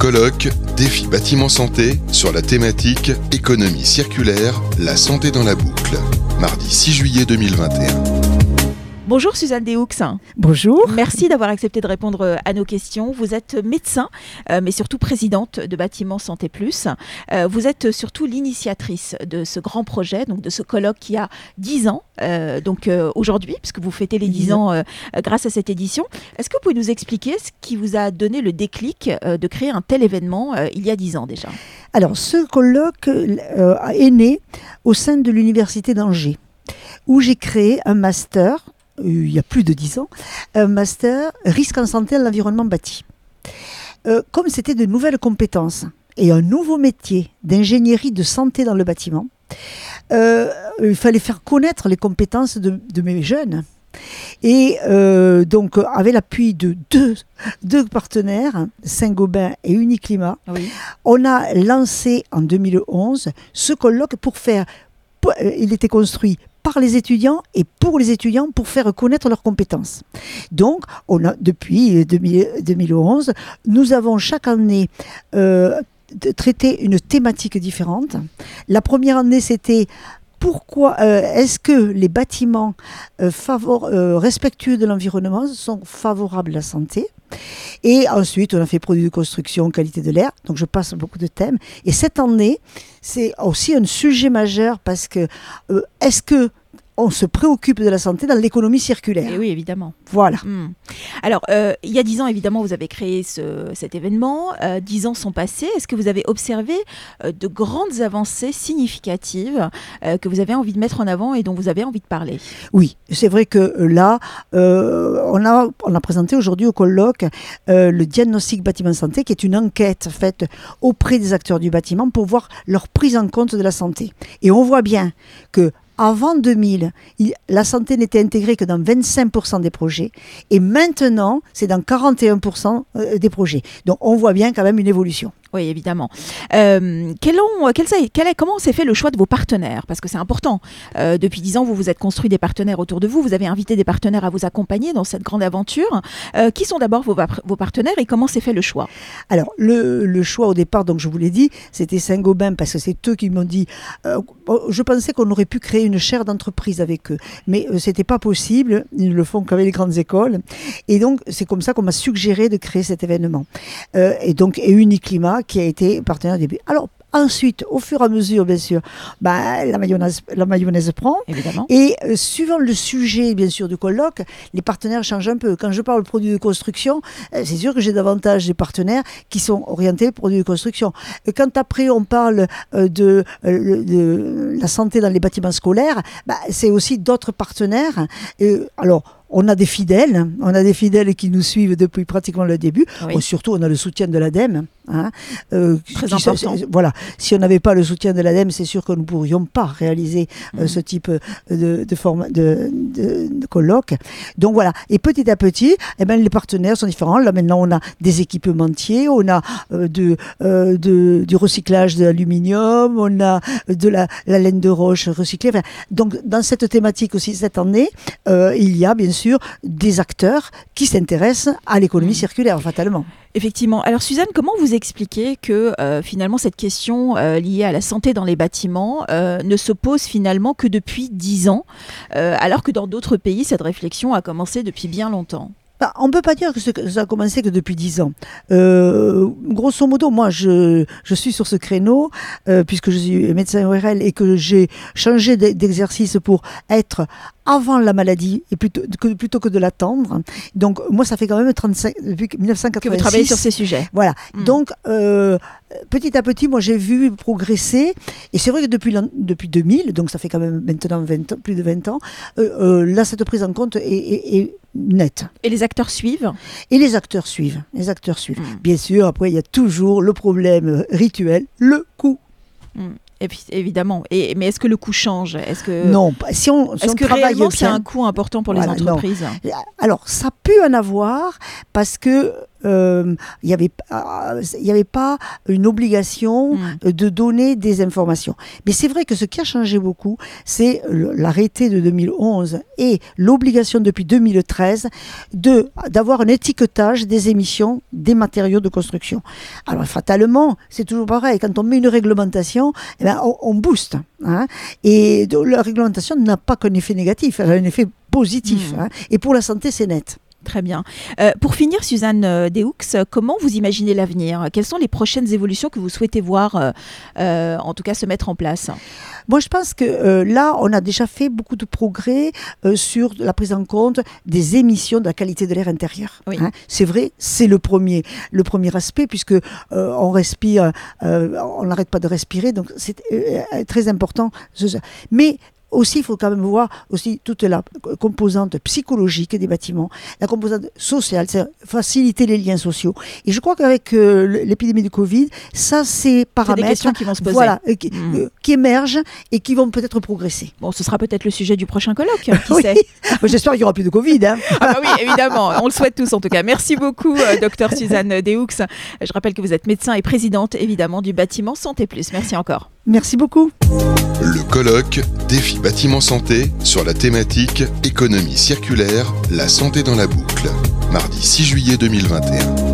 colloque Défi bâtiment santé sur la thématique économie circulaire, la santé dans la boucle. Mardi 6 juillet 2021. Bonjour Suzanne Déhoux. Bonjour. Merci d'avoir accepté de répondre euh, à nos questions. Vous êtes médecin, euh, mais surtout présidente de Bâtiment Santé Plus. Euh, vous êtes surtout l'initiatrice de ce grand projet, donc de ce colloque qui a 10 ans, donc aujourd'hui, puisque vous fêtez les 10 ans grâce à cette édition. Est-ce que vous pouvez nous expliquer ce qui vous a donné le déclic de créer un tel événement il y a 10 ans déjà? Alors, ce colloque est né au sein de l'Université d'Angers où j'ai créé un master il y a plus de dix ans, un master risque en santé à l'environnement bâti. Euh, comme c'était de nouvelles compétences et un nouveau métier d'ingénierie de santé dans le bâtiment, euh, il fallait faire connaître les compétences de, mes jeunes. Et euh, donc, avec l'appui de deux, deux partenaires, Saint-Gobain et Uniclimat, on a lancé en 2011 ce colloque pour faire. Il était construit par les étudiants et pour les étudiants pour faire connaître leurs compétences. Donc, depuis 2011, nous avons chaque année euh, traité une thématique différente. La première année, c'était pourquoi euh, est-ce que les bâtiments euh, euh, respectueux de l'environnement sont favorables à la santé? Et ensuite, on a fait produits de construction, qualité de l'air. Donc, je passe beaucoup de thèmes. Et cette année, c'est aussi un sujet majeur parce que est-ce que on se préoccupe de la santé dans l'économie circulaire. Et oui, évidemment. Voilà. Hmm. Alors, euh, il y a dix ans, évidemment, vous avez créé cet événement. Euh, dix ans sont passés. Est-ce que vous avez observé euh, de grandes avancées significatives que vous avez envie de mettre en avant et dont vous avez envie de parler? Oui, c'est vrai que là, on, a, on a présenté aujourd'hui au colloque le diagnostic bâtiment santé, qui est une enquête faite auprès des acteurs du bâtiment pour voir leur prise en compte de la santé. Et on voit bien que avant 2000, la santé n'était intégrée que dans 25% des projets et maintenant, c'est dans 41% euh, des projets. Donc on voit bien quand même une évolution. Oui, évidemment. Euh, quel ont, quel, quel comment s'est fait le choix de vos partenaires? Parce que c'est important. Euh, depuis dix ans, vous vous êtes construit des partenaires autour de vous. Vous avez invité des partenaires à vous accompagner dans cette grande aventure. Euh, qui sont d'abord vos, vos, partenaires et comment s'est fait le choix? Alors, le, le, choix au départ, donc je vous l'ai dit, c'était Saint-Gobain parce que c'est eux qui m'ont dit. je pensais qu'on aurait pu créer une chaire d'entreprise avec eux, mais c'était pas possible. Ils le font qu'avec les grandes écoles. Et donc, c'est comme ça qu'on m'a suggéré de créer cet événement. et donc, et Uniclimat qui a été partenaire au début. Alors, Ensuite, au fur et à mesure, bien sûr, bah, la, mayonnaise, la mayonnaise prend. Évidemment. Et euh, suivant le sujet, bien sûr, du colloque, les partenaires changent un peu. Quand je parle de produits de construction, euh, c'est sûr que j'ai davantage des partenaires qui sont orientés produits de construction. quand après on parle euh, de, de, la santé dans les bâtiments scolaires, bah, c'est aussi d'autres partenaires. alors, on a des fidèles, on a des fidèles qui nous suivent depuis pratiquement le début. surtout, on a le soutien de l'ADEME. Hein, euh, Très important. Voilà, si on n'avait pas le soutien de l'ADEME, c'est sûr que nous ne pourrions pas réaliser euh, mm. ce type euh, de, de, de, de, colloque. Donc voilà, et petit à petit, eh ben, les partenaires sont différents. Là maintenant, on a des équipementiers, on a de, de, du recyclage d'aluminium, on a de la, la, laine de roche recyclée. donc dans cette thématique aussi, cette année, il y a bien sûr des acteurs qui s'intéressent à l'économie mm. circulaire, fatalement. Effectivement. Alors Suzanne, comment vous expliquez que euh, finalement cette question euh, liée à la santé dans les bâtiments euh, ne se pose finalement que depuis dix ans, alors que dans d'autres pays, cette réflexion a commencé depuis bien longtemps? Bah, on ne peut pas dire que ça a commencé que depuis dix ans. grosso modo, moi, je, je, suis sur ce créneau, puisque je suis médecin ORL et que j'ai changé d'exercice pour être avant la maladie et plutôt que, plutôt que de l'attendre. Donc moi, ça fait quand même 35 depuis 1986 que vous travaillez sur ces sujets. Voilà. Hmm. Donc euh, petit à petit, moi j'ai vu progresser et c'est vrai que depuis depuis 2000, donc ça fait quand même maintenant 20 plus de 20 ans, euh, euh, là cette prise en compte est, nette. Et les acteurs suivent Et les acteurs suivent. Les acteurs suivent. Hmm. Bien sûr, après il y a toujours le problème rituel, le coût. Hmm. Et puis, évidemment. Et, mais est-ce que le coût change? Est-ce que non Si on, est-ce que réellement c'est un coût important pour les entreprises? Alors ça peut en avoir parce que il n'y avait, il avait pas une obligation Mm. de donner des informations. Mais c'est vrai que ce qui a changé beaucoup, c'est l'arrêté de 2011 et l'obligation depuis 2013 de d'avoir un étiquetage des émissions des matériaux de construction. Alors fatalement, c'est toujours pareil. Quand on met une réglementation, eh ben, on, on booste. hein. Et la réglementation n'a pas qu'un effet négatif, elle a un effet positif. Mm. hein. Et pour la santé, c'est net. Très bien. Euh, pour finir, Suzanne euh, Deux, euh, comment vous imaginez l'avenir? Quelles sont les prochaines évolutions que vous souhaitez voir, euh, en tout cas, se mettre en place? Moi, je pense que euh, là, on a déjà fait beaucoup de progrès sur la prise en compte des émissions de la qualité de l'air intérieur. Oui. hein. c'est vrai, c'est le premier, le premier aspect puisque on respire, on n'arrête pas de respirer, donc c'est très important. Mais aussi, il faut quand même voir aussi toute la composante psychologique des bâtiments, la composante sociale, c'est faciliter les liens sociaux. Et je crois qu'avec euh, l'épidémie du Covid, ça, c'est C'est des paramètres questions qui vont se poser. voilà, euh, qui, Mm. euh, qui émergent et qui vont peut-être progresser. Bon, ce sera peut-être le sujet du prochain colloque, qui Oui. sait Moi, J'espère qu'il n'y aura plus de Covid. hein. Ah bah oui, évidemment, on le souhaite tous en tout cas. Merci beaucoup, docteur Suzanne Deux. Je rappelle que vous êtes médecin et présidente, évidemment, du bâtiment Santé Plus. Merci encore. Merci beaucoup. Le colloque Défi bâtiment santé sur la thématique économie circulaire, la santé dans la boucle. Mardi 6 juillet 2021.